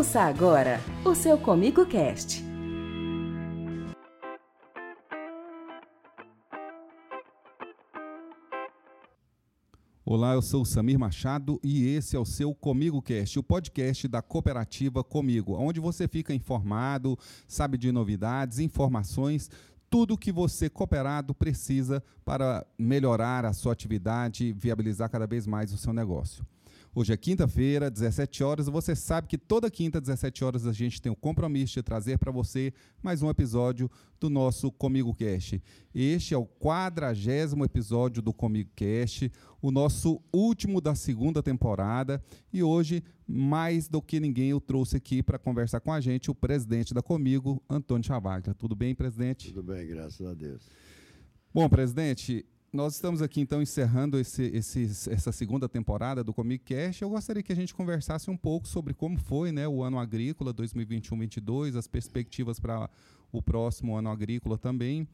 Ouça agora o seu Comigo Cast. Olá, eu sou o Samir Machado e esse é o seu Comigo Cast, o podcast da cooperativa Comigo, onde você fica informado, sabe de novidades, informações, tudo que você cooperado precisa para melhorar a sua atividade e viabilizar cada vez mais o seu negócio. Hoje é quinta-feira, 17 horas, você sabe que toda quinta, 17 horas, a gente tem o compromisso de trazer para você mais um episódio do nosso Comigo Cast. Este é o quadragésimo episódio do Comigo Cast, o nosso último da segunda temporada, e hoje, mais do que ninguém, eu trouxe aqui para conversar com a gente o presidente da Comigo, Antônio Chavaglia. Tudo bem, presidente? Tudo bem, graças a Deus. Bom, presidente, nós estamos aqui então encerrando esse, esse, essa segunda temporada do Comic. Eu gostaria que a gente conversasse um pouco sobre como foi né, o ano agrícola 2021-22, as perspectivas para o próximo ano agrícola também,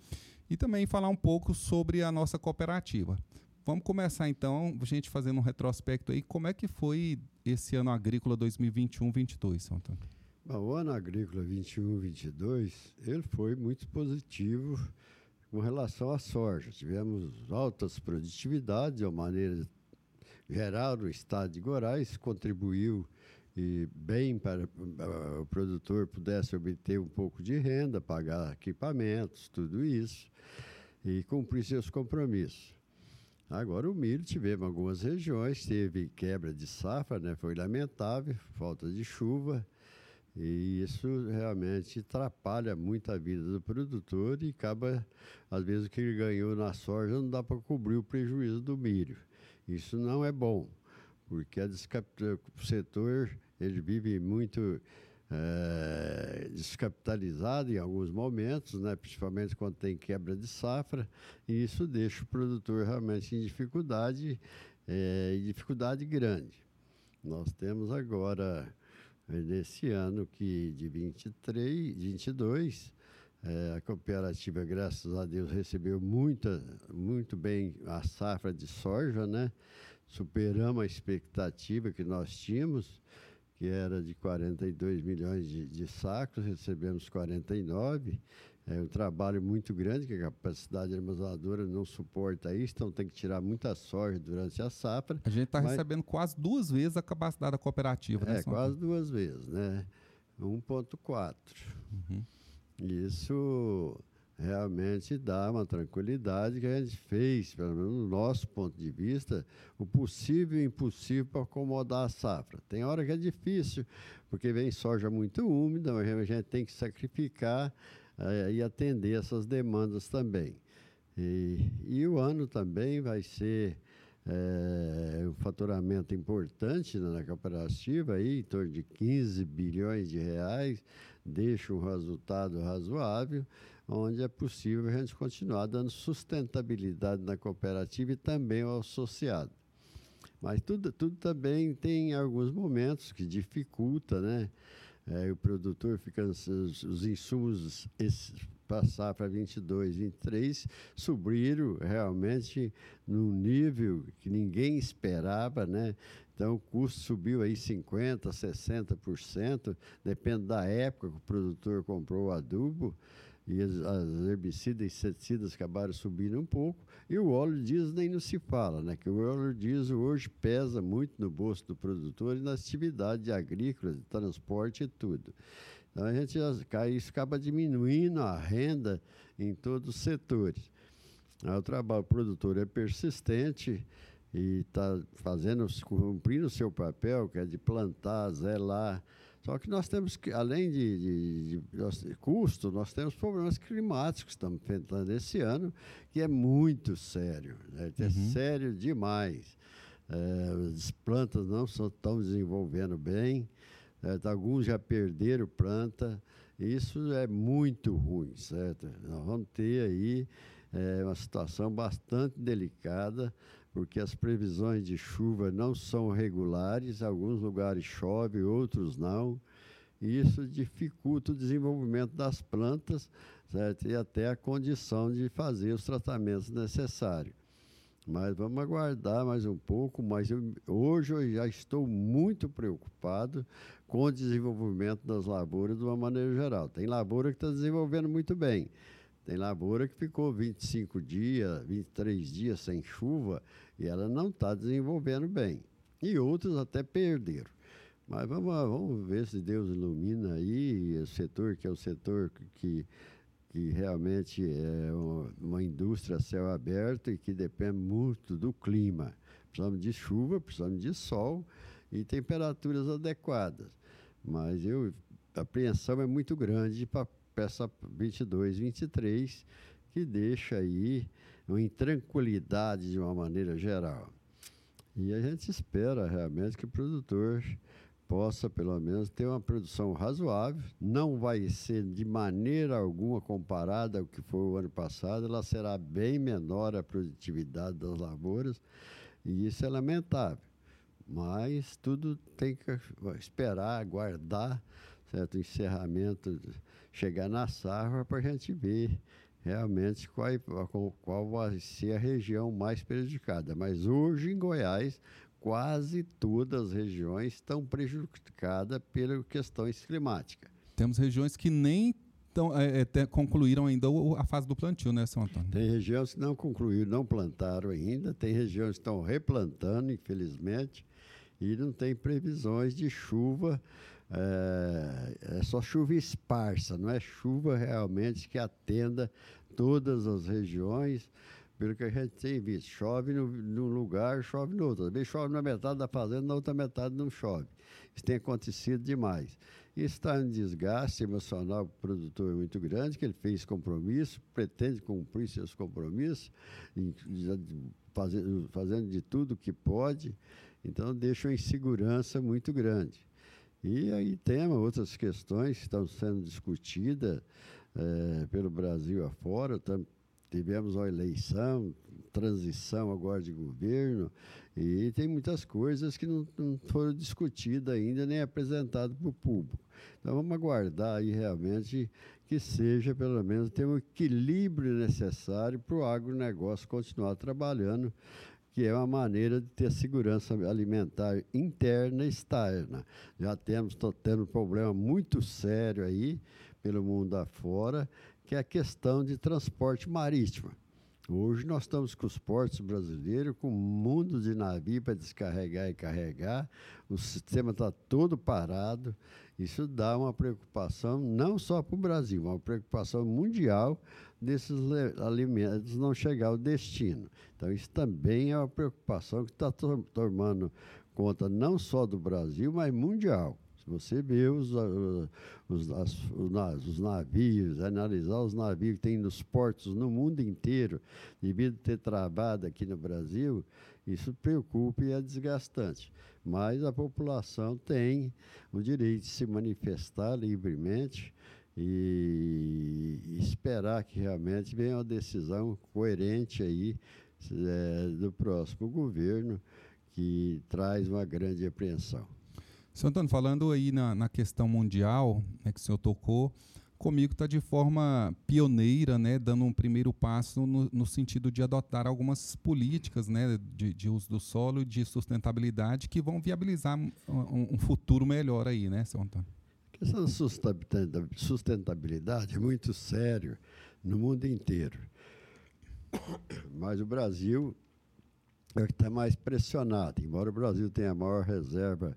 e também falar um pouco sobre a nossa cooperativa. Vamos começar então, a gente fazendo um retrospecto aí, como é que foi esse ano agrícola 2021-22, Antônio? Bom, o ano agrícola 21-22, ele foi muito positivo com relação à soja. Tivemos altas produtividades, de uma maneira geral, o estado de Goiás contribuiu e bem para o produtor pudesse obter um pouco de renda, pagar equipamentos, tudo isso, e cumprir seus compromissos. Agora, o milho, tivemos algumas regiões, teve quebra de safra, né? foi lamentável, falta de chuva, e isso realmente atrapalha muito a vida do produtor e acaba, às vezes, o que ele ganhou na soja não dá para cobrir o prejuízo do milho. Isso não é bom, porque o setor ele vive muito é, descapitalizado em alguns momentos, né, principalmente quando tem quebra de safra, e isso deixa o produtor realmente em dificuldade, é, em dificuldade grande. Nós temos agora nesse ano que de 23, 22, é, a cooperativa, graças a Deus, recebeu muita, muito bem a safra de soja, né? Superamos a expectativa que nós tínhamos, que era de 42 milhões de, de sacos, recebemos 49 é um trabalho muito grande, que a capacidade armazenadora não suporta isso, então tem que tirar muita soja durante a safra. A gente está recebendo quase duas vezes a capacidade da cooperativa, né? É, quase duas vezes, né? 1,4. Uhum. Isso realmente dá uma tranquilidade que a gente fez, pelo menos no nosso ponto de vista, o possível e impossível para acomodar a safra. Tem hora que é difícil, porque vem soja muito úmida, mas a gente tem que sacrificar uh, e atender essas demandas também. E, e o ano também vai ser é, um faturamento importante na cooperativa, aí, em torno de 15 bilhões de reais, deixa um resultado razoável, onde é possível a gente continuar dando sustentabilidade na cooperativa e também ao associado. Mas tudo, tudo também tem alguns momentos que dificulta, né? É, o produtor fica os, os insumos passar para 22, 23 subiram realmente num nível que ninguém esperava, né? Então o custo subiu aí 50, 60%, depende da época que o produtor comprou o adubo e as, as herbicidas e inseticidas acabaram subindo um pouco, e o óleo diesel nem não se fala, né? Que o óleo diesel hoje pesa muito no bolso do produtor e na atividade agrícola, de transporte e tudo. Então a gente isso acaba diminuindo a renda em todos os setores. O trabalho produtor é persistente e está fazendo, cumprindo o seu papel, que é de plantar, zelar, só que nós temos que, além de, de, de, de custo, nós temos problemas climáticos que estamos enfrentando esse ano, que é muito sério. Né? É uhum. sério demais. É, as plantas não estão desenvolvendo bem, é, alguns já perderam planta. Isso é muito ruim, certo? Nós vamos ter aí é, uma situação bastante delicada porque as previsões de chuva não são regulares, alguns lugares chove, outros não. E isso dificulta o desenvolvimento das plantas certo? e até a condição de fazer os tratamentos necessários. Mas vamos aguardar mais um pouco. Mas eu, hoje eu já estou muito preocupado com o desenvolvimento das lavouras de uma maneira geral. Tem lavoura que está desenvolvendo muito bem. Tem lavoura que ficou 25 dias, 23 dias sem chuva e ela não está desenvolvendo bem. E outras até perderam. Mas vamos, vamos ver se Deus ilumina aí o setor, que é o setor que, que realmente é uma indústria a céu aberto e que depende muito do clima. Precisamos de chuva, precisamos de sol e temperaturas adequadas. Mas eu, a apreensão é muito grande para peça 22, 23, que deixa aí uma intranquilidade de uma maneira geral. E a gente espera realmente que o produtor possa, pelo menos, ter uma produção razoável. Não vai ser de maneira alguma comparada ao que foi o ano passado, ela será bem menor a produtividade das lavouras, e isso é lamentável. Mas tudo tem que esperar, aguardar certo encerramento, chegar na safra para a gente ver realmente qual, qual vai ser a região mais prejudicada. Mas hoje, em Goiás, quase todas as regiões estão prejudicadas pelas questões climáticas. Temos regiões que nem tão, é, é, concluíram ainda a fase do plantio, né, São Antônio? Tem regiões que não concluíram, não plantaram ainda, tem regiões que estão replantando, infelizmente, e não tem previsões de chuva. É, é só chuva esparsa, não é chuva realmente que atenda todas as regiões, pelo que a gente tem visto. Chove num lugar, chove no outro. Às vezes chove na metade da fazenda, na outra metade não chove. Isso tem acontecido demais. Está um desgaste emocional para o produtor muito grande, que ele fez compromisso, pretende cumprir seus compromissos, fazendo de tudo que pode, então deixa uma insegurança muito grande. E aí tem outras questões que estão sendo discutidas é, pelo Brasil afora. Tivemos uma eleição, transição agora de governo, e tem muitas coisas que não, não foram discutidas ainda, nem apresentadas para o público. Então vamos aguardar aí realmente que seja, pelo menos, ter um equilíbrio necessário para o agronegócio continuar trabalhando que é uma maneira de ter segurança alimentar interna e externa. Já temos tendo um problema muito sério aí pelo mundo afora, que é a questão de transporte marítimo. Hoje nós estamos com os portos brasileiros, com um mundo de navio para descarregar e carregar, o sistema está todo parado. Isso dá uma preocupação não só para o Brasil, uma preocupação mundial desses alimentos não chegar ao destino. Então, isso também é uma preocupação que está tomando conta não só do Brasil, mas mundial. Você vê os, os, as, os, navios, analisar os navios que tem nos portos no mundo inteiro, devido ter travado aqui no Brasil, isso preocupa e é desgastante. Mas a população tem o direito de se manifestar livremente e esperar que realmente venha uma decisão coerente aí é, do próximo governo que traz uma grande apreensão. Senhor Antônio, falando aí na, na questão mundial né, que o senhor tocou, comigo está de forma pioneira, né, dando um primeiro passo no, no sentido de adotar algumas políticas né, de, de, uso do solo e de sustentabilidade que vão viabilizar um, um futuro melhor aí, né, senhor Antônio? A questão da sustentabilidade é muito sério no mundo inteiro. Mas o Brasil é o que está mais pressionado. Embora o Brasil tenha a maior reserva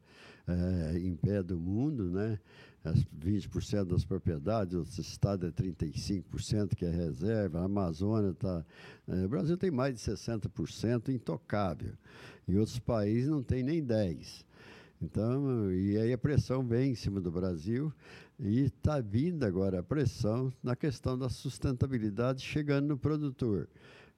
é, em pé do mundo, né? As 20% das propriedades, o estado é 35% que é reserva, a Amazônia está. É, o Brasil tem mais de 60% intocável. Em outros países não tem nem 10%. Então, e aí a pressão vem em cima do Brasil e está vindo agora a pressão na questão da sustentabilidade chegando no produtor.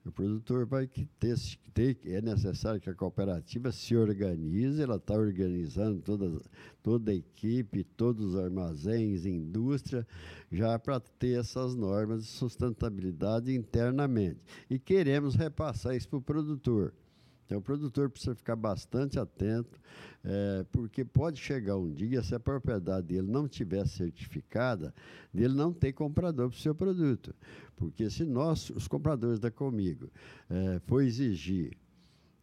O produtor vai ter, ter é necessário que a cooperativa se organize, ela está organizando toda, toda a equipe, todos os armazéns, indústria, já para ter essas normas de sustentabilidade internamente. E queremos repassar isso para o produtor. Então, o produtor precisa ficar bastante atento, é, porque pode chegar um dia, se a propriedade dele não tiver certificada, dele não ter comprador para o seu produto. Porque se nós, os compradores da Comigo, é, for exigir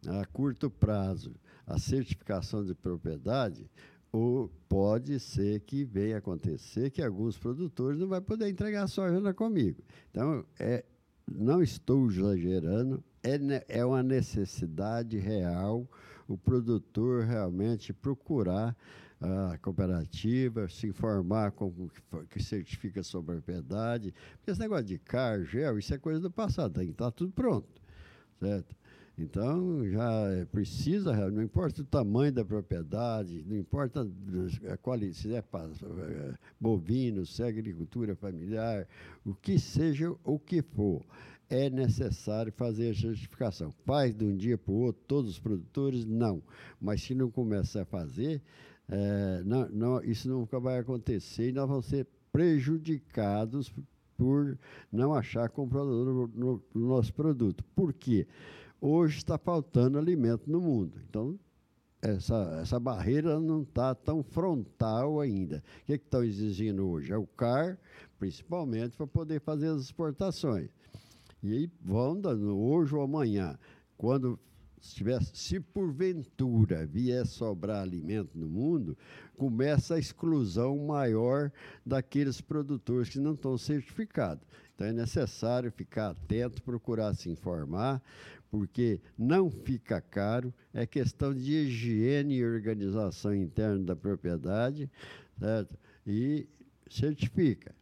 a curto prazo a certificação de propriedade, ou pode ser que venha acontecer que alguns produtores não vão poder entregar soja comigo. Então, é, não estou exagerando, é, é uma necessidade real o produtor realmente procurar a cooperativa, se informar com que certifica a sua propriedade. Porque esse negócio de car, gel, isso é coisa do passado, tem que estar tudo pronto. Certo? Então, já precisa, não importa o tamanho da propriedade, não importa a qualidade, se é bovino, se é agricultura familiar, o que seja o que for, é necessário fazer a certificação. Faz de um dia para o outro, todos os produtores, não. Mas se não começar a fazer, é, não, não, isso nunca vai acontecer e nós vamos ser prejudicados por não achar comprador no, no, no nosso produto. Por quê? Hoje está faltando alimento no mundo. Então, essa, essa barreira não está tão frontal ainda. O que, que estão exigindo hoje? É o CAR, principalmente, para poder fazer as exportações. E aí vão, hoje ou amanhã, quando se, tivesse, se porventura vier sobrar alimento no mundo, começa a exclusão maior daqueles produtores que não estão certificados. Então é necessário ficar atento, procurar se informar, porque não fica caro, é questão de higiene e organização interna da propriedade, certo? E certifica.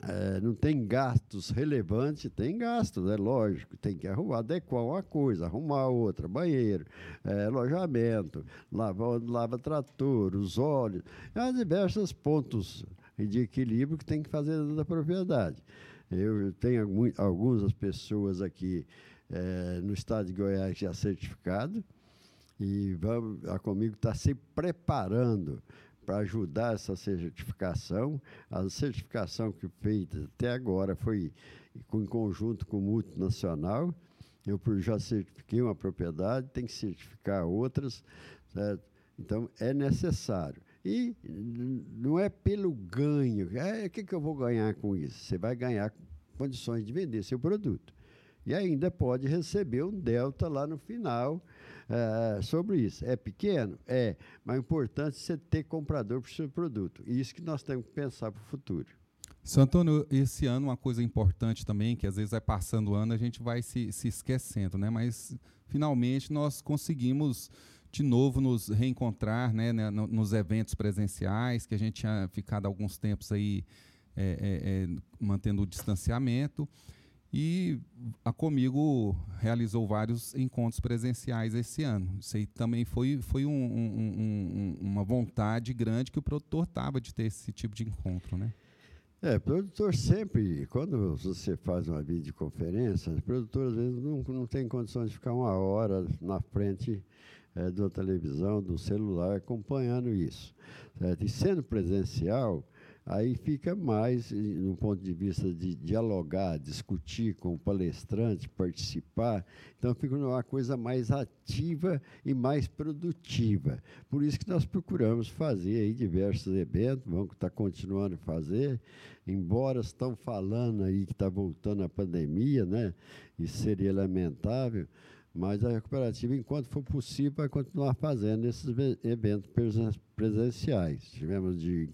É, não tem gastos relevantes, tem gastos, é lógico, tem que arrumar, adequar uma coisa, arrumar outra, banheiro, é, alojamento, lava, lava trator, os óleos, há diversos pontos de equilíbrio que tem que fazer da propriedade. Eu tenho algumas pessoas aqui é, no estado de Goiás já certificado e vamos, a Comigo está se preparando para ajudar essa certificação. A certificação que feita até agora foi em conjunto com o multinacional. Eu já certifiquei uma propriedade, tem que certificar outras, certo? Então é necessário. E não é pelo ganho. É, o que, que eu vou ganhar com isso? Você vai ganhar condições de vender seu produto. E ainda pode receber um delta lá no final uh, sobre isso. É pequeno? É, mas é importante você ter comprador para o seu produto. E isso que nós temos que pensar para o futuro. Seu Antônio, esse ano uma coisa importante também, que às vezes vai passando o ano, a gente vai se, se esquecendo, né? Mas finalmente nós conseguimos de novo nos reencontrar né, né nos eventos presenciais, que a gente tinha ficado alguns tempos aí é, é, é, mantendo o distanciamento. E a Comigo realizou vários encontros presenciais esse ano. Isso aí também foi, foi um, um, um, uma vontade grande que o produtor estava de ter esse tipo de encontro, né? É, produtor sempre, quando você faz uma videoconferência, o produtor às vezes não, não tem condições de ficar uma hora na frente é, da televisão, do celular, acompanhando isso. Certo? E sendo presencial, aí fica mais, no ponto de vista de dialogar, discutir com o palestrante, participar, então fica uma coisa mais ativa e mais produtiva. Por isso que nós procuramos fazer aí diversos eventos, vamos estar continuando a fazer, embora estão falando aí que está voltando a pandemia, né? Isso seria lamentável, mas a cooperativa, enquanto for possível, vai continuar fazendo esses eventos presenciais. Tivemos de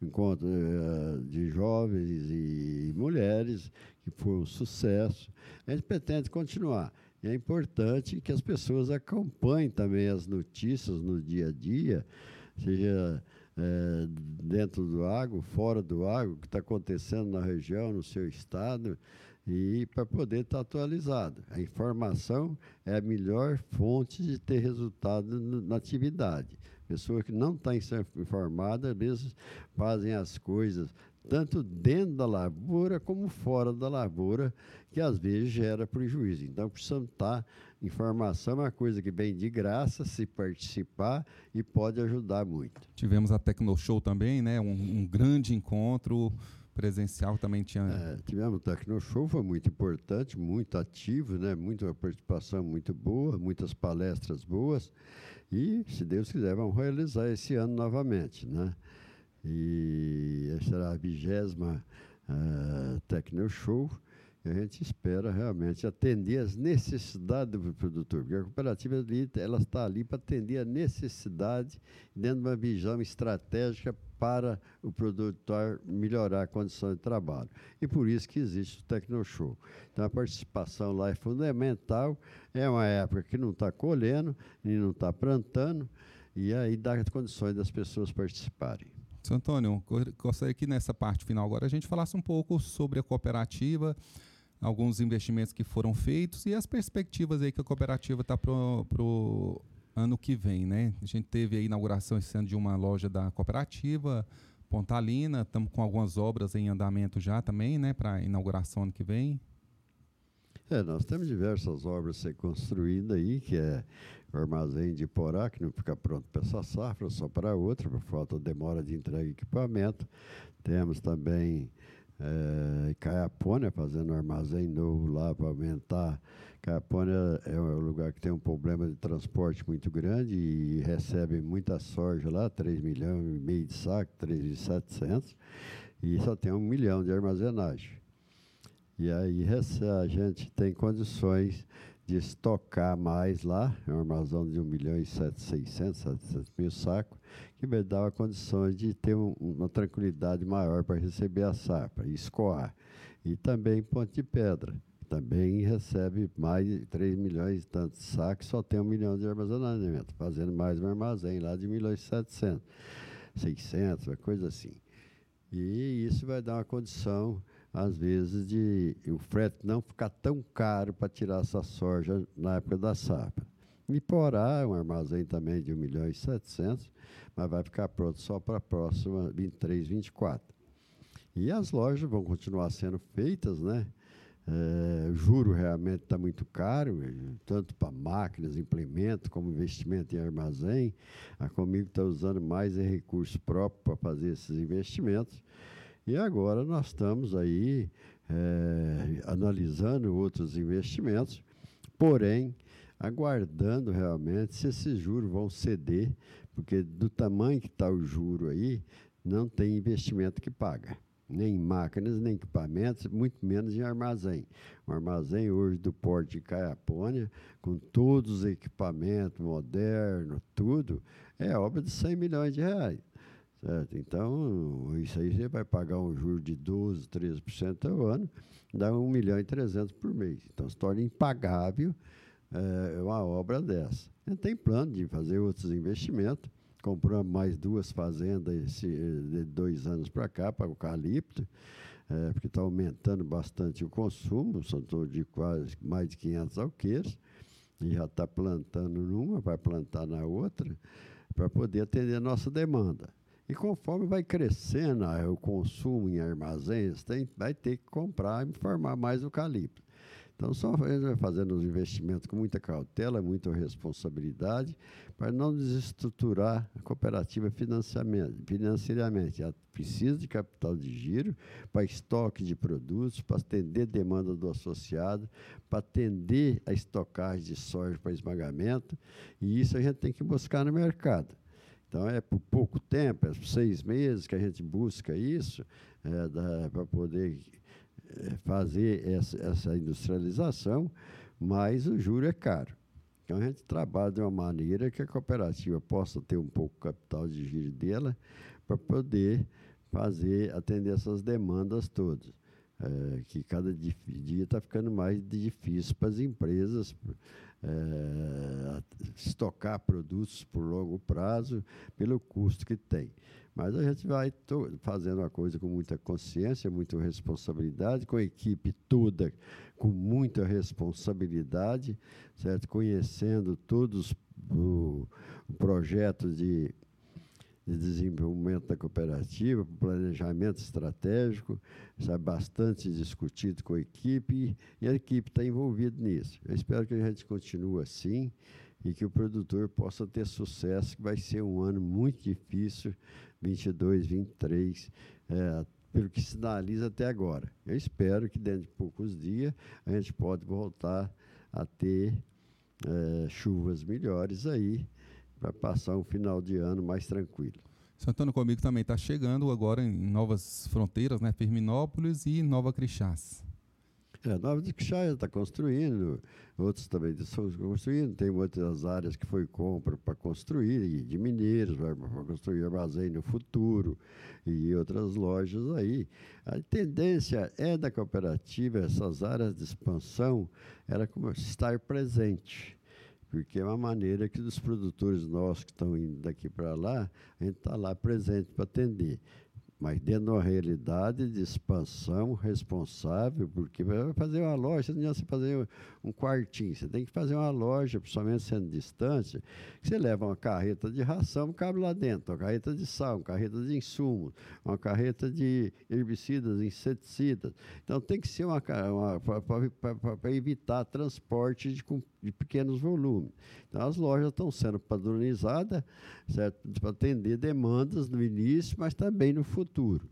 encontro uh, de jovens e mulheres, que foi um sucesso. A gente pretende continuar. E é importante que as pessoas acompanhem também as notícias no dia a dia, seja é, dentro do água, fora do água, o que está acontecendo na região, no seu estado, e para poder estar tá atualizado. A informação é a melhor fonte de ter resultado na atividade. Pessoa que não está informada, às vezes fazem as coisas tanto dentro da lavoura como fora da lavoura, que às vezes gera prejuízo. Então, precisamos estar. Informação é uma coisa que vem de graça, se participar e pode ajudar muito. Tivemos a Tecnoshow também, né? um, um grande encontro presencial também tinha. É, tivemos o Tecnoshow, foi muito importante, muito ativo, né? muita participação muito boa, muitas palestras boas. E, se Deus quiser, vamos realizar esse ano novamente. Né? E será a vigésima uh, Tecno Show, E a gente espera realmente atender as necessidades do produtor, porque a cooperativa ela está ali para atender a necessidade dentro de uma visão estratégica para o produtor melhorar a condição de trabalho. E por isso que existe o Tecnoshow. Então a participação lá é fundamental. É uma época que não está colhendo e não está plantando, e aí dá condições das pessoas participarem. Seu Antônio, gostaria que nessa parte final agora a gente falasse um pouco sobre a cooperativa, alguns investimentos que foram feitos e as perspectivas aí que a cooperativa está para o ano que vem, né? A gente teve a inauguração esse ano de uma loja da cooperativa, Pontalina, estamos com algumas obras em andamento já também, né, para inauguração ano que vem. É, nós temos diversas obras a ser construídas aí, que é o armazém de Porá, que não fica pronto para essa safra, só para outra, por falta de demora de entrega de equipamento. Temos também é, Caiapônia, fazendo um armazém novo lá para aumentar. Caiapônia é um lugar que tem um problema de transporte muito grande e recebe muita soja lá, 3 milhões e meio de saco, 3.700, e só tem um milhão de armazenagem. E aí a gente tem condições de estocar mais lá, é um armazém de 1 milhão e 700, 700 mil sacos, que me dava condições de ter um, uma tranquilidade maior para receber a safra e escoar. E também Ponte de Pedra, também recebe mais de 3 milhões e tantos sacos, só tem um milhão de armazenamento, fazendo mais um armazém lá de 1 milhão e 700, 600, uma coisa assim. E isso vai dar uma condição às vezes, de o frete não ficar tão caro para tirar essa soja na época da safra. E Porá é um armazém também de 1 milhão e 700, mas vai ficar pronto só para a próxima 23, 24. E as lojas vão continuar sendo feitas, né? É, juro realmente está muito caro, tanto para máquinas, implementos, como investimento em armazém. A Comigo está usando mais recursos próprios para fazer esses investimentos. E agora nós estamos aí é, analisando outros investimentos, porém aguardando realmente se esses juros vão ceder, porque do tamanho que está o juro aí, não tem investimento que paga. Nem em máquinas, nem equipamentos, muito menos em armazém. O armazém hoje do Porto de Caiapônia, com todos os equipamentos modernos, tudo, é obra de 100 milhões de reais. Certo? Então, isso aí você vai pagar um juro de 12%, 13% ao ano, dá 1 milhão e 300 por mês. Então, se torna impagável é, uma obra dessa. Gente tem plano de fazer outros investimentos. Compramos mais duas fazendas esse, de dois anos para cá, para o eucalipto, é, porque está aumentando bastante o consumo, são de quase mais de 500 alqueires, e já está plantando numa, vai plantar na outra, para poder atender a nossa demanda. E conforme vai crescendo o consumo em armazéns, tem, vai ter que comprar e formar mais eucalipto. Então, só fazendo os investimentos com muita cautela, muita responsabilidade, para não desestruturar a cooperativa financeiramente. Ela precisa de capital de giro para estoque de produtos, para atender demanda do associado, para atender a estocagem de soja para esmagamento, e isso a gente tem que buscar no mercado. Então, é por pouco tempo, é por seis meses que a gente busca isso, é, para poder é, fazer essa, essa industrialização, mas o juro é caro. Então, a gente trabalha de uma maneira que a cooperativa possa ter um pouco de capital de giro dela para poder fazer, atender essas demandas todas. É, que cada dia está ficando mais difícil para as empresas é, estocar produtos por longo prazo pelo custo que tem. Mas a gente vai fazendo a coisa com muita consciência, muita responsabilidade, com a equipe toda com muita responsabilidade, certo? conhecendo todos o, o projeto de de desenvolvimento da cooperativa, planejamento estratégico, isso é bastante discutido com a equipe e a equipe está envolvida nisso. Eu espero que a gente continue assim e que o produtor possa ter sucesso, que vai ser um ano muito difícil, 22, 23, é, pelo que sinaliza até agora. Eu espero que dentro de poucos dias a gente pode voltar a ter é, chuvas melhores aí, para passar um final de ano mais tranquilo. Santana comigo também está chegando agora em novas fronteiras, né? Firminópolis e Nova Crixás. É, Nova de Quixá está construindo, outros também estão construindo, tem outras áreas que foi compra para construir, de mineiros, para construir armazém no futuro, e outras lojas aí. A tendência é da cooperativa, essas áreas de expansão, era como estar presente porque é uma maneira que os produtores nossos que estão indo daqui para lá, a gente está lá presente para atender. Mas dentro de uma realidade de expansão responsável, porque vai fazer uma loja, não adianta você fazer um quartinho, você tem que fazer uma loja, principalmente sendo distante, que você leva uma carreta de ração, cabe lá dentro, uma carreta de sal, uma carreta de insumos, uma carreta de herbicidas, inseticidas. Então tem que ser uma, uma para evitar transporte de, de pequenos volumes. Então as lojas estão sendo padronizadas, certo, para atender demandas no início, mas também no futuro futuro.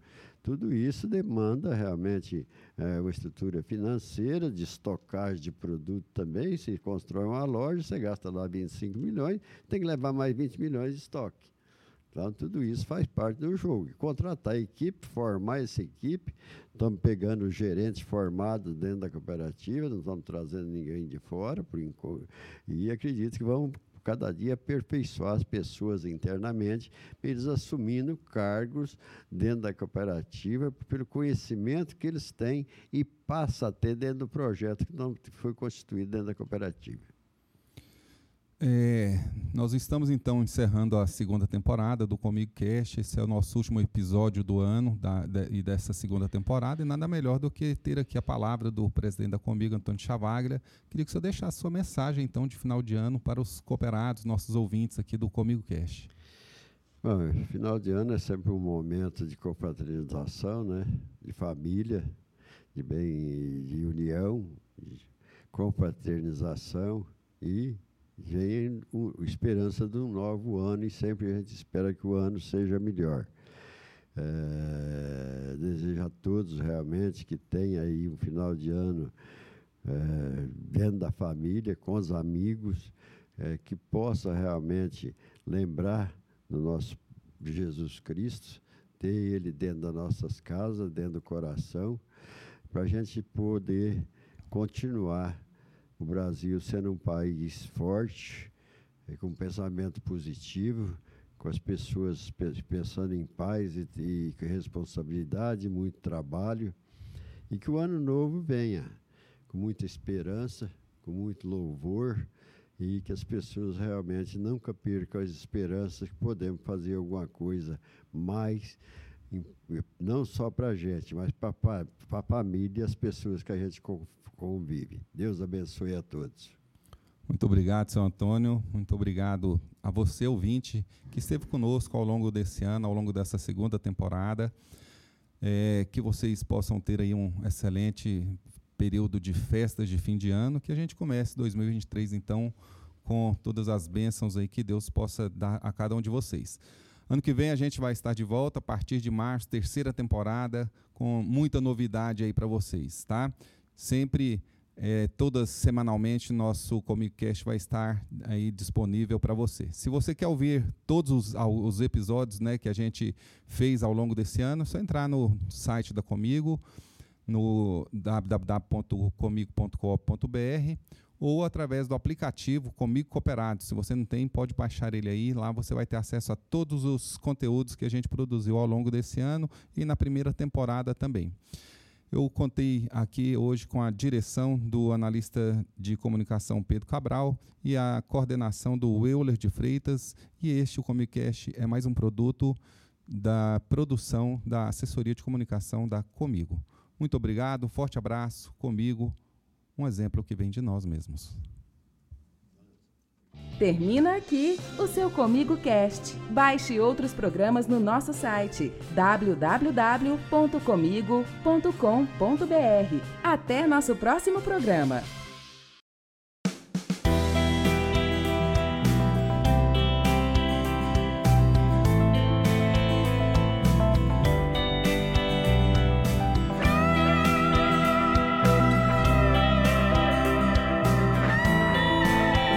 Tudo isso demanda realmente é, uma estrutura financeira, de estocagem de produto também. Se constrói uma loja, você gasta lá 25 milhões, tem que levar mais 20 milhões de estoque. Então, tudo isso faz parte do jogo. Contratar a equipe, formar essa equipe. Estamos pegando gerentes formados dentro da cooperativa, não estamos trazendo ninguém de fora, por e acredito que vamos cada dia aperfeiçoar as pessoas internamente, eles assumindo cargos dentro da cooperativa pelo conhecimento que eles têm e passa a ter dentro do projeto que não foi constituído dentro da cooperativa. É, nós estamos então encerrando a segunda temporada do Comigo Cast. Esse é o nosso último episódio do ano da, e dessa segunda temporada. E nada melhor do que ter aqui a palavra do presidente da Comigo, Antônio Chavaglia. Queria que o senhor deixasse sua mensagem então de final de ano para os cooperados, nossos ouvintes aqui do Comigo Cast. Bom, final de ano é sempre um momento de confraternização, né? de família, de bem, de união, de confraternização e vem a esperança de um novo ano e sempre a gente espera que o ano seja melhor. É, desejo a todos realmente que tenha aí um final de ano é, dentro da família, com os amigos, é, que possa realmente lembrar do nosso Jesus Cristo, ter Ele dentro das nossas casas, dentro do coração, para a gente poder continuar o Brasil sendo um país forte, é, com um pensamento positivo, com as pessoas pensando em paz e, e responsabilidade, muito trabalho, e que o ano novo venha com muita esperança, com muito louvor, e que as pessoas realmente nunca percam as esperanças que podemos fazer alguma coisa mais, não só para a gente, mas para a família e as pessoas que a gente convive. Deus abençoe a todos. Muito obrigado, seu Antônio. Muito obrigado a você, ouvinte, que esteve conosco ao longo desse ano, ao longo dessa segunda temporada. É, que vocês possam ter aí um excelente período de festas de fim de ano, que a gente comece 2023, então, com todas as bênçãos aí que Deus possa dar a cada um de vocês. Ano que vem a gente vai estar de volta a partir de março, terceira temporada, com muita novidade aí para vocês, tá? Sempre, é, todas semanalmente, nosso Comicast vai estar aí disponível para você. Se você quer ouvir todos os, os episódios né, que a gente fez ao longo desse ano, é só entrar no site da Comigo, no www.comigo.com.br ou através do aplicativo Comigo Cooperado. Se você não tem, pode baixar ele aí. Lá você vai ter acesso a todos os conteúdos que a gente produziu ao longo desse ano e na primeira temporada também. Eu contei aqui hoje com a direção do analista de comunicação Pedro Cabral e a coordenação do Euler de Freitas. E este, o Comicast, é mais um produto da produção da assessoria de comunicação da Comigo. Muito obrigado, forte abraço. Comigo, um exemplo que vem de nós mesmos. Termina aqui o seu Comigo Cast. Baixe outros programas no nosso site www.comigo.com.br. Até nosso próximo programa.